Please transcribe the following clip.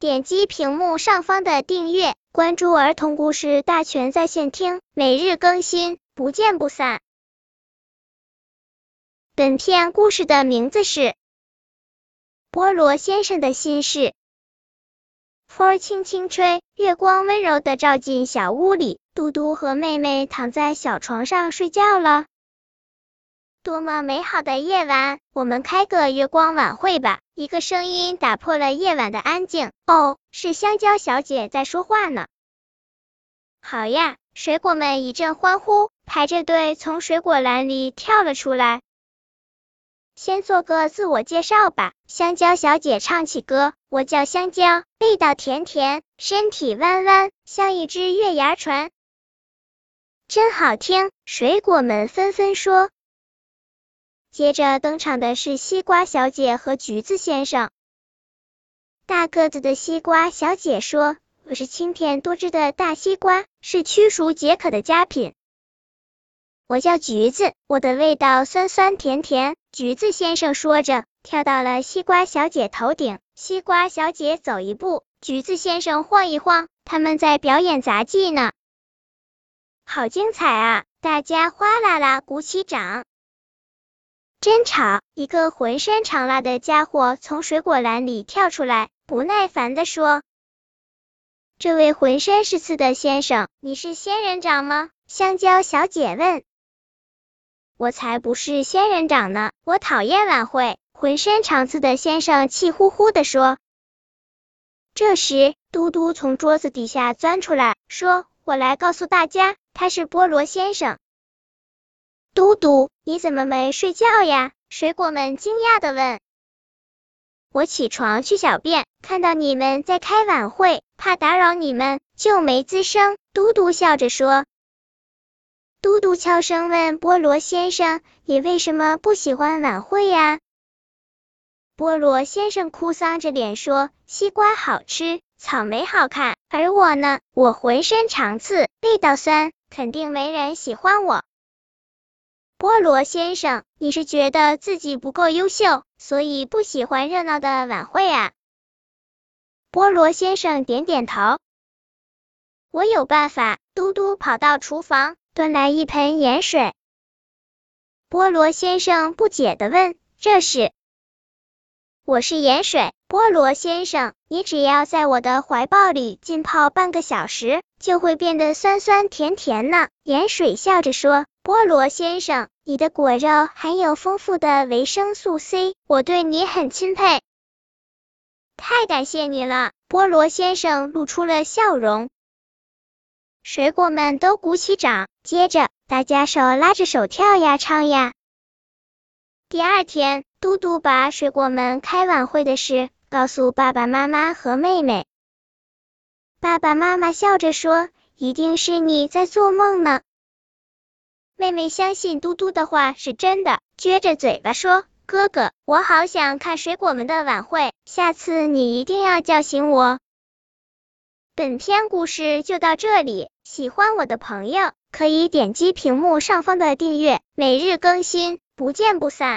点击屏幕上方的订阅，关注儿童故事大全在线听，每日更新，不见不散。本片故事的名字是《菠萝先生的心事》。风轻轻吹，月光温柔的照进小屋里，嘟嘟和妹妹躺在小床上睡觉了。多么美好的夜晚！我们开个月光晚会吧。一个声音打破了夜晚的安静。哦，是香蕉小姐在说话呢。好呀！水果们一阵欢呼，排着队从水果篮里跳了出来。先做个自我介绍吧。香蕉小姐唱起歌：我叫香蕉，味道甜甜，身体弯弯，像一只月牙船。真好听！水果们纷纷说。接着登场的是西瓜小姐和橘子先生。大个子的西瓜小姐说：“我是清甜多汁的大西瓜，是驱暑解渴的佳品。”我叫橘子，我的味道酸酸甜甜。橘子先生说着，跳到了西瓜小姐头顶。西瓜小姐走一步，橘子先生晃一晃，他们在表演杂技呢，好精彩啊！大家哗啦啦鼓起掌。真吵！一个浑身长蜡的家伙从水果篮里跳出来，不耐烦的说：“这位浑身是刺的先生，你是仙人掌吗？”香蕉小姐问。“我才不是仙人掌呢，我讨厌晚会。”浑身长刺的先生气呼呼的说。这时，嘟嘟从桌子底下钻出来，说：“我来告诉大家，他是菠萝先生。”嘟嘟，你怎么没睡觉呀？水果们惊讶的问。我起床去小便，看到你们在开晚会，怕打扰你们，就没吱声。嘟嘟笑着说。嘟嘟悄声问菠萝先生：“你为什么不喜欢晚会呀？”菠萝先生哭丧着脸说：“西瓜好吃，草莓好看，而我呢，我浑身长刺，味道酸，肯定没人喜欢我。”菠萝先生，你是觉得自己不够优秀，所以不喜欢热闹的晚会啊？菠萝先生点点头。我有办法。嘟嘟跑到厨房，端来一盆盐水。菠萝先生不解的问：“这是？”我是盐水。菠萝先生，你只要在我的怀抱里浸泡半个小时，就会变得酸酸甜甜呢。盐水笑着说。菠萝先生，你的果肉含有丰富的维生素 C，我对你很钦佩。太感谢你了，菠萝先生露出了笑容。水果们都鼓起掌，接着大家手拉着手跳呀唱呀。第二天，嘟嘟把水果们开晚会的事告诉爸爸妈妈和妹妹。爸爸妈妈笑着说：“一定是你在做梦呢。”妹妹相信嘟嘟的话是真的，撅着嘴巴说：“哥哥，我好想看水果们的晚会，下次你一定要叫醒我。”本篇故事就到这里，喜欢我的朋友可以点击屏幕上方的订阅，每日更新，不见不散。